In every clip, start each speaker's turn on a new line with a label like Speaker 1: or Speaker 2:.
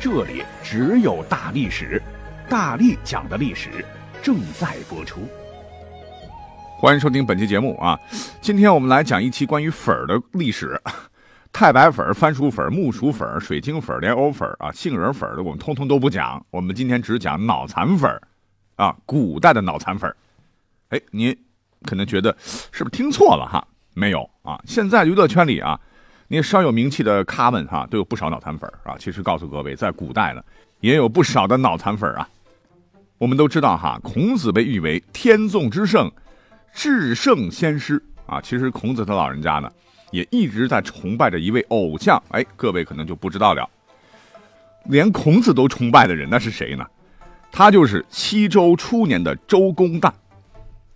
Speaker 1: 这里只有大历史，大力讲的历史正在播出。欢迎收听本期节目啊！今天我们来讲一期关于粉儿的历史。太白粉、番薯粉、木薯粉、水晶粉、莲藕粉啊，杏仁粉的我们通通都不讲。我们今天只讲脑残粉啊，古代的脑残粉。哎，您可能觉得是不是听错了哈？没有啊，现在娱乐圈里啊。那稍有名气的咖们哈，都有不少脑残粉啊。其实告诉各位，在古代呢，也有不少的脑残粉啊。我们都知道哈，孔子被誉为天纵之圣、至圣先师啊。其实孔子他老人家呢，也一直在崇拜着一位偶像。哎，各位可能就不知道了，连孔子都崇拜的人，那是谁呢？他就是西周初年的周公旦。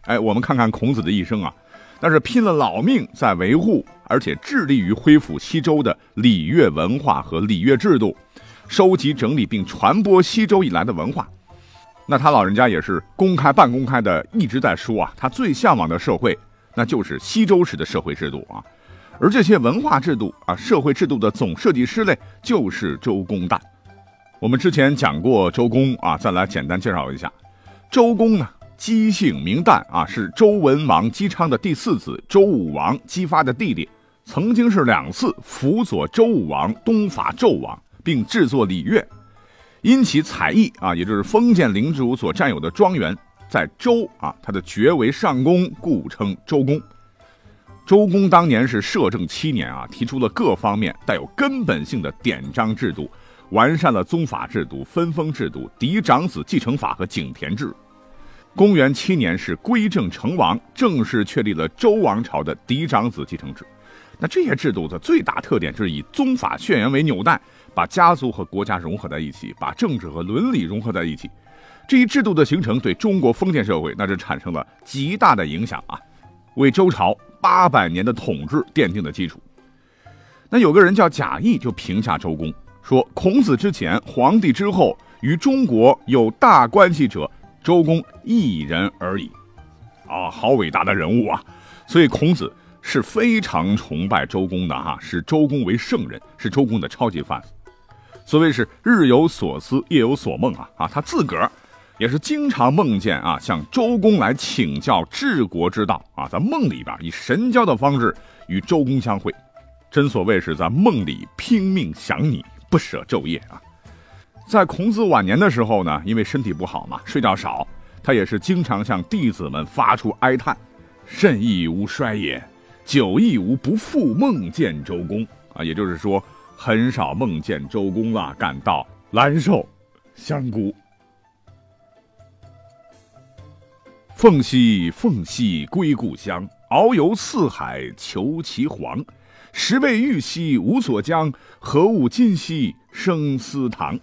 Speaker 1: 哎，我们看看孔子的一生啊。但是拼了老命在维护，而且致力于恢复西周的礼乐文化和礼乐制度，收集整理并传播西周以来的文化。那他老人家也是公开半公开的一直在说啊，他最向往的社会那就是西周时的社会制度啊。而这些文化制度啊、社会制度的总设计师嘞，就是周公旦。我们之前讲过周公啊，再来简单介绍一下周公呢。姬姓名旦啊，是周文王姬昌的第四子，周武王姬发的弟弟，曾经是两次辅佐周武王东伐纣王，并制作礼乐。因其才艺啊，也就是封建领主所占有的庄园，在周啊，他的爵为上公，故称周公。周公当年是摄政七年啊，提出了各方面带有根本性的典章制度，完善了宗法制度、分封制度、嫡长子继承法和井田制。公元七年是归正成王，正式确立了周王朝的嫡长子继承制。那这些制度的最大特点就是以宗法血缘为纽带，把家族和国家融合在一起，把政治和伦理融合在一起。这一制度的形成对中国封建社会那是产生了极大的影响啊，为周朝八百年的统治奠定了基础。那有个人叫贾谊，就评价周公说：“孔子之前，皇帝之后，与中国有大关系者。”周公一人而已，啊，好伟大的人物啊！所以孔子是非常崇拜周公的哈，视周公为圣人，是周公的超级 fans。所谓是日有所思，夜有所梦啊啊，他自个儿也是经常梦见啊，向周公来请教治国之道啊，在梦里边以神交的方式与周公相会，真所谓是在梦里拼命想你，不舍昼夜啊。在孔子晚年的时候呢，因为身体不好嘛，睡觉少，他也是经常向弟子们发出哀叹：“甚亦无衰也，久亦无不复梦见周公。”啊，也就是说，很少梦见周公了，感到难受、香菇。凤兮凤兮归故乡，遨游四海求其凰。时为玉兮无所将，何物今兮生思堂。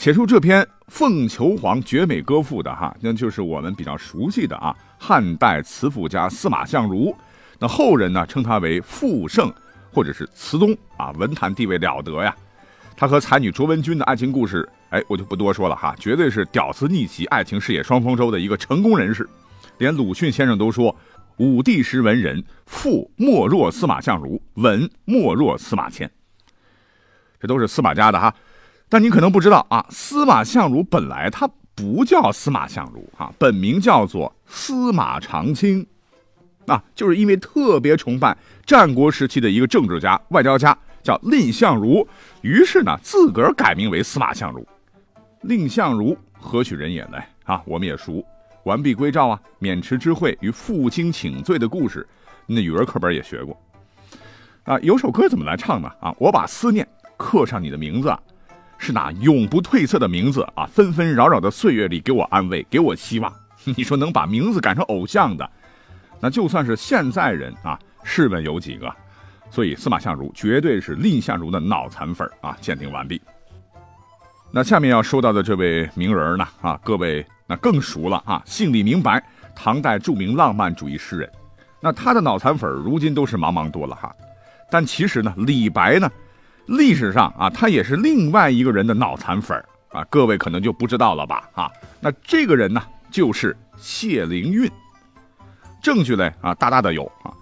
Speaker 1: 写出这篇《凤求凰·绝美歌赋》的哈，那就是我们比较熟悉的啊，汉代词赋家司马相如。那后人呢称他为赋圣，或者是词宗啊，文坛地位了得呀。他和才女卓文君的爱情故事，哎，我就不多说了哈，绝对是屌丝逆袭、爱情事业双丰收的一个成功人士。连鲁迅先生都说：“武帝时文人，赋莫若司马相如，文莫若司马迁。”这都是司马家的哈。但你可能不知道啊，司马相如本来他不叫司马相如啊，本名叫做司马长卿，啊，就是因为特别崇拜战国时期的一个政治家、外交家叫蔺相如，于是呢自个儿改名为司马相如。蔺相如何许人也呢？啊，我们也熟，完璧归赵啊，渑池之会与负荆请罪的故事，那语文课本也学过。啊，有首歌怎么来唱呢？啊，我把思念刻上你的名字。是那永不褪色的名字啊！纷纷扰扰的岁月里，给我安慰，给我希望。你说能把名字改成偶像的，那就算是现在人啊，试问有几个？所以司马相如绝对是蔺相如的脑残粉啊！鉴定完毕。那下面要说到的这位名人呢，啊，各位那更熟了啊，姓李名白，唐代著名浪漫主义诗人。那他的脑残粉如今都是茫茫多了哈。但其实呢，李白呢，历史上啊，他也是另外一个人的脑残粉啊，各位可能就不知道了吧？啊，那这个人呢，就是谢灵运。证据嘞啊，大大的有啊。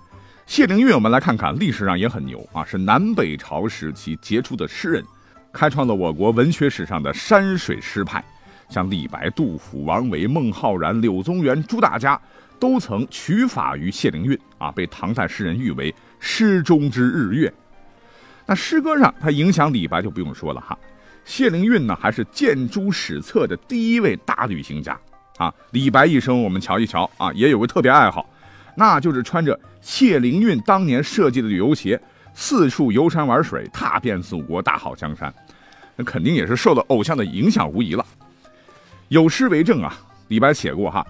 Speaker 1: 谢灵运，我们来看看，历史上也很牛啊，是南北朝时期杰出的诗人。开创了我国文学史上的山水诗派，像李白、杜甫、王维、孟浩然、柳宗元、朱大家，都曾取法于谢灵运啊，被唐代诗人誉为诗中之日月。那诗歌上，他影响李白就不用说了哈。谢灵运呢，还是建诸史册的第一位大旅行家啊。李白一生，我们瞧一瞧啊，也有个特别爱好，那就是穿着谢灵运当年设计的旅游鞋。四处游山玩水，踏遍祖国大好江山，那肯定也是受到偶像的影响无疑了。有诗为证啊，李白写过哈：“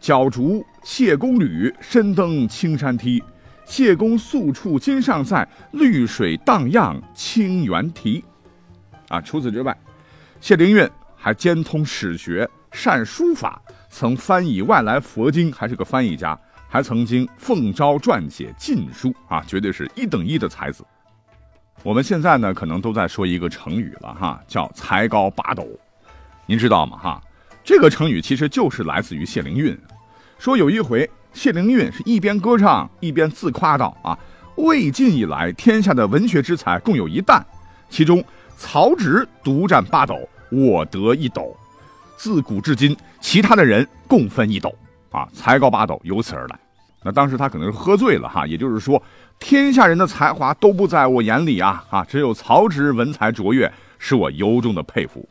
Speaker 1: 脚逐谢公履，身登青山梯。谢公宿处今尚在，绿水荡漾清猿啼。”啊，除此之外，谢灵运还兼通史学，善书法，曾翻译外来佛经，还是个翻译家。还曾经奉诏撰写禁书啊，绝对是一等一的才子。我们现在呢，可能都在说一个成语了哈，叫才高八斗。您知道吗？哈，这个成语其实就是来自于谢灵运。说有一回，谢灵运是一边歌唱一边自夸道：“啊，魏晋以来，天下的文学之才共有一担，其中曹植独占八斗，我得一斗。自古至今，其他的人共分一斗。”啊，才高八斗由此而来。那当时他可能是喝醉了哈，也就是说，天下人的才华都不在我眼里啊啊，只有曹植文才卓越，是我由衷的佩服。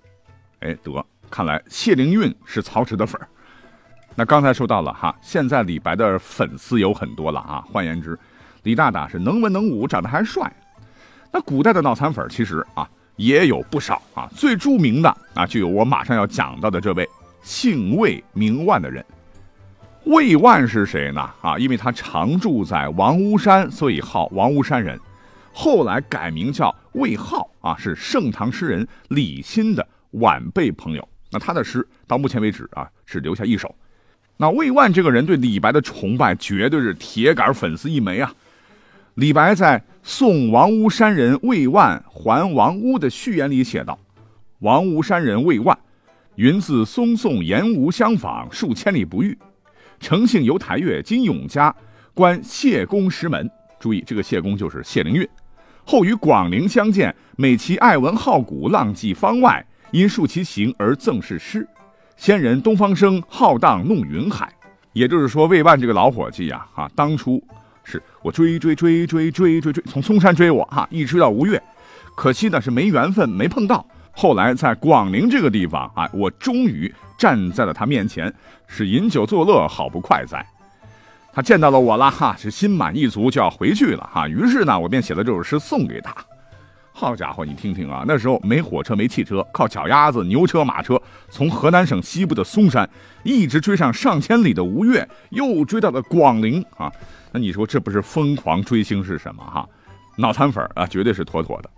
Speaker 1: 哎，得，看来谢灵运是曹植的粉儿。那刚才说到了哈，现在李白的粉丝有很多了啊。换言之，李大大是能文能武，长得还帅。那古代的脑残粉其实啊也有不少啊，最著名的啊就有我马上要讲到的这位姓魏名万的人。魏万是谁呢？啊，因为他常住在王屋山，所以号王屋山人。后来改名叫魏浩啊，是盛唐诗人李欣的晚辈朋友。那他的诗到目前为止啊，只留下一首。那魏万这个人对李白的崇拜绝对是铁杆粉丝一枚啊。李白在《送王屋山人魏万还王屋》的序言里写道：“王屋山人魏万，云自松宋言吴相访，数千里不遇。”诚姓游台岳，今永嘉，观谢公石门。注意，这个谢公就是谢灵运。后与广陵相见，美其爱文好古，浪迹方外，因述其行而赠是诗。先人东方生，浩荡弄云海。也就是说，魏万这个老伙计呀，啊，当初是我追追追追追追追，从嵩山追我哈，一直追到吴越，可惜呢是没缘分，没碰到。后来在广陵这个地方啊，我终于站在了他面前，是饮酒作乐，好不快哉。他见到了我了哈，是心满意足就要回去了哈。于是呢，我便写了这首诗送给他。好家伙，你听听啊，那时候没火车，没汽车，靠脚丫子、牛车、马车，从河南省西部的嵩山一直追上上千里的吴越，又追到了广陵啊。那你说这不是疯狂追星是什么哈？脑残粉啊，绝对是妥妥的。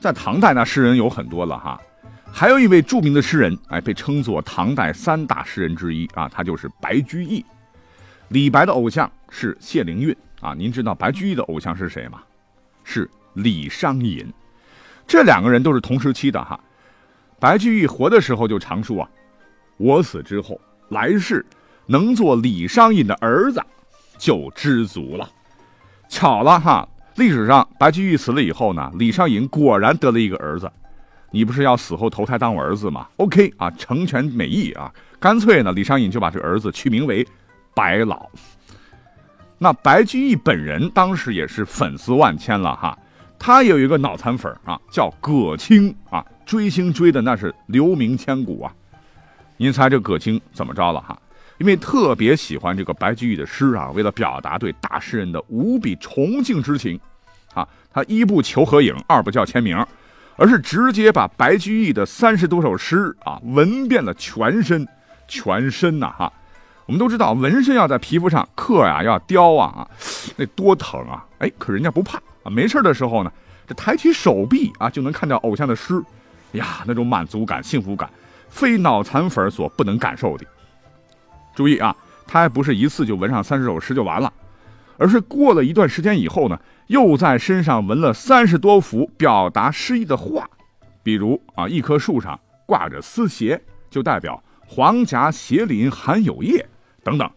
Speaker 1: 在唐代，那诗人有很多了哈，还有一位著名的诗人，哎，被称作唐代三大诗人之一啊，他就是白居易。李白的偶像是谢灵运啊，您知道白居易的偶像是谁吗？是李商隐。这两个人都是同时期的哈。白居易活的时候就常说啊，我死之后，来世能做李商隐的儿子，就知足了。巧了哈。历史上，白居易死了以后呢，李商隐果然得了一个儿子。你不是要死后投胎当我儿子吗？OK 啊，成全美意啊，干脆呢，李商隐就把这儿子取名为白老。那白居易本人当时也是粉丝万千了哈，他有一个脑残粉啊，叫葛青啊，追星追的那是留名千古啊。您猜这葛青怎么着了哈？因为特别喜欢这个白居易的诗啊，为了表达对大诗人的无比崇敬之情，啊，他一不求合影，二不叫签名，而是直接把白居易的三十多首诗啊纹遍了全身，全身呐哈。我们都知道纹身要在皮肤上刻呀，要雕啊啊，那多疼啊！哎，可人家不怕啊，没事的时候呢，这抬起手臂啊，就能看到偶像的诗，呀，那种满足感、幸福感，非脑残粉所不能感受的。注意啊，他还不是一次就纹上三十首诗就完了，而是过了一段时间以后呢，又在身上纹了三十多幅表达诗意的画，比如啊，一棵树上挂着丝鞋，就代表黄夹斜林含有叶等等。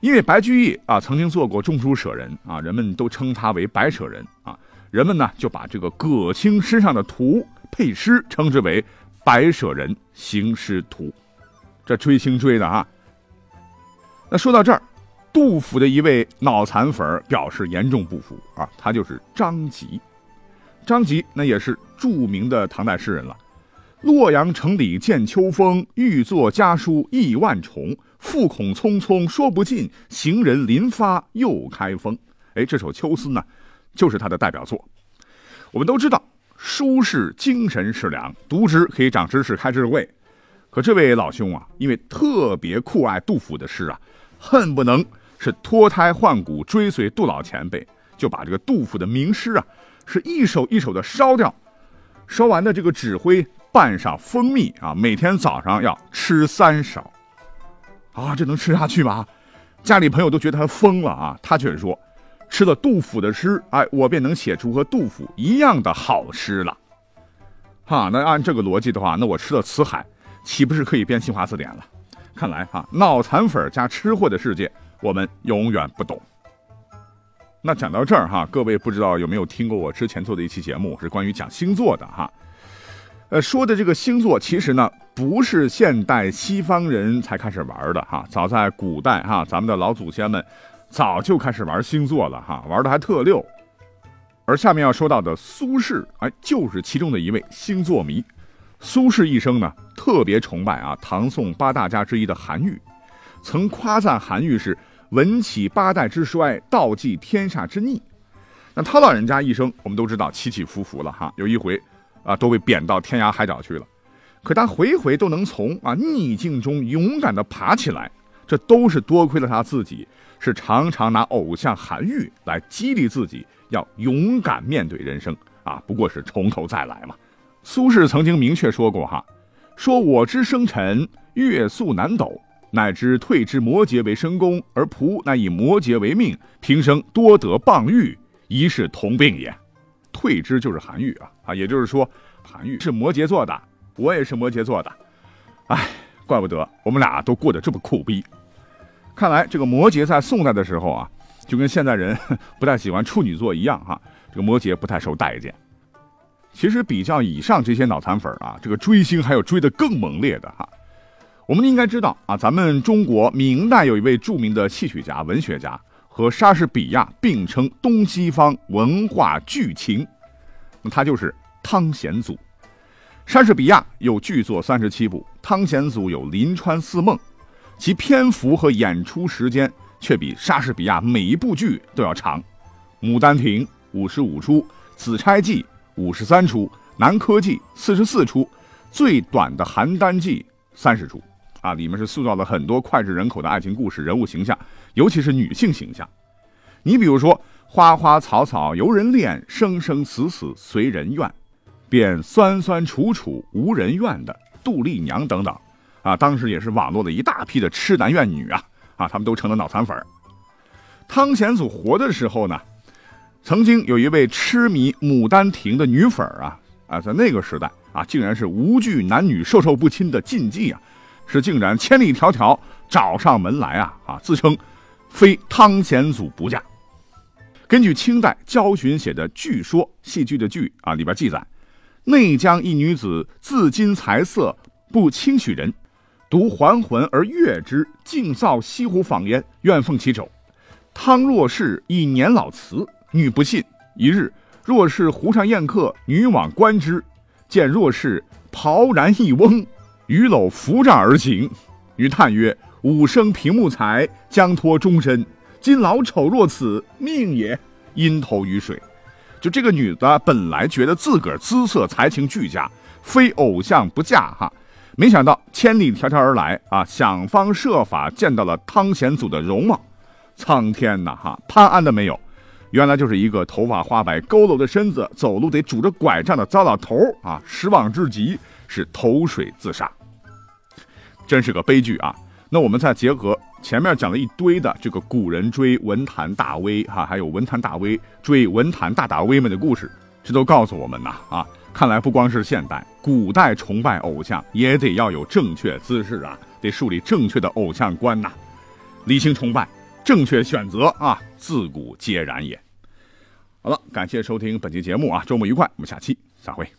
Speaker 1: 因为白居易啊曾经做过中书舍人啊，人们都称他为白舍人啊，人们呢就把这个葛青身上的图配诗，称之为白舍人行诗图。这追星追的啊。那说到这儿，杜甫的一位脑残粉表示严重不服啊，他就是张籍。张籍那也是著名的唐代诗人了。洛阳城里见秋风，欲作家书意万重。复恐匆匆说不尽，行人临发又开封。哎，这首《秋思》呢，就是他的代表作。我们都知道，书是精神食粮，读之可以长知识、开智慧。可这位老兄啊，因为特别酷爱杜甫的诗啊，恨不能是脱胎换骨追随杜老前辈，就把这个杜甫的名诗啊，是一首一首的烧掉。烧完的这个纸灰拌上蜂蜜啊，每天早上要吃三勺。啊，这能吃下去吗？家里朋友都觉得他疯了啊！他却说，吃了杜甫的诗，哎，我便能写出和杜甫一样的好诗了。哈，那按这个逻辑的话，那我吃了辞海，岂不是可以编新华字典了？看来哈，脑残粉加吃货的世界，我们永远不懂。那讲到这儿哈，各位不知道有没有听过我之前做的一期节目，是关于讲星座的哈。呃，说的这个星座，其实呢。不是现代西方人才开始玩的哈，早在古代哈，咱们的老祖先们早就开始玩星座了哈，玩的还特溜。而下面要说到的苏轼，哎，就是其中的一位星座迷。苏轼一生呢，特别崇拜啊唐宋八大家之一的韩愈，曾夸赞韩愈是文起八代之衰，道济天下之逆。那他老人家一生，我们都知道起起伏伏了哈，有一回啊，都被贬到天涯海角去了。可他回回都能从啊逆境中勇敢地爬起来，这都是多亏了他自己，是常常拿偶像韩愈来激励自己，要勇敢面对人生啊，不过是从头再来嘛。苏轼曾经明确说过哈，说我之生辰月宿南斗，乃知退之摩羯为申宫，而仆乃以摩羯为命，平生多得谤誉，一是同病也。退之就是韩愈啊啊，也就是说韩愈是摩羯座的。我也是摩羯座的，哎，怪不得我们俩都过得这么苦逼。看来这个摩羯在宋代的时候啊，就跟现在人不太喜欢处女座一样哈，这个摩羯不太受待见。其实比较以上这些脑残粉啊，这个追星还有追得更猛烈的哈。我们应该知道啊，咱们中国明代有一位著名的戏曲家、文学家，和莎士比亚并称东西方文化巨擎，那他就是汤显祖。莎士比亚有剧作三十七部，汤显祖有《临川四梦》，其篇幅和演出时间却比莎士比亚每一部剧都要长，《牡丹亭》五十五出，《紫钗记》五十三出，《南柯记》四十四出，最短的《邯郸记》三十出，啊，里面是塑造了很多脍炙人口的爱情故事、人物形象，尤其是女性形象。你比如说，花花草草由人恋，生生死死随人愿。便酸酸楚楚无人怨的杜丽娘等等，啊，当时也是网络的一大批的痴男怨女啊，啊，他们都成了脑残粉汤显祖活的时候呢，曾经有一位痴迷《牡丹亭》的女粉啊，啊，在那个时代啊，竟然是无惧男女授受不亲的禁忌啊，是竟然千里迢迢找上门来啊，啊，自称非汤显祖不嫁。根据清代焦循写的《剧说》戏剧的剧啊里边记载。内江一女子自矜才色，不轻许人，独还魂而悦之，竟造西湖访焉，愿奉其帚。汤若是以年老辞，女不信。一日，若是湖上宴客，女往观之，见若是袍然一翁，与篓扶杖而行。于叹曰：“吾生平木才，将托终身。今老丑若此，命也。”因投于水。就这个女的本来觉得自个儿姿色才情俱佳，非偶像不嫁哈，没想到千里迢迢而来啊，想方设法见到了汤显祖的容貌，苍天呐哈，潘安的没有，原来就是一个头发花白、佝偻的身子、走路得拄着拐杖的糟老头啊！失望至极，是投水自杀，真是个悲剧啊！那我们再结合前面讲了一堆的这个古人追文坛大 V 哈，还有文坛大 V 追文坛大大 V 们的故事，这都告诉我们呐啊！看来不光是现代，古代崇拜偶像也得要有正确姿势啊，得树立正确的偶像观呐，理性崇拜。正确选择啊，自古皆然也。好了，感谢收听本期节目啊，周末愉快，我们下期再会。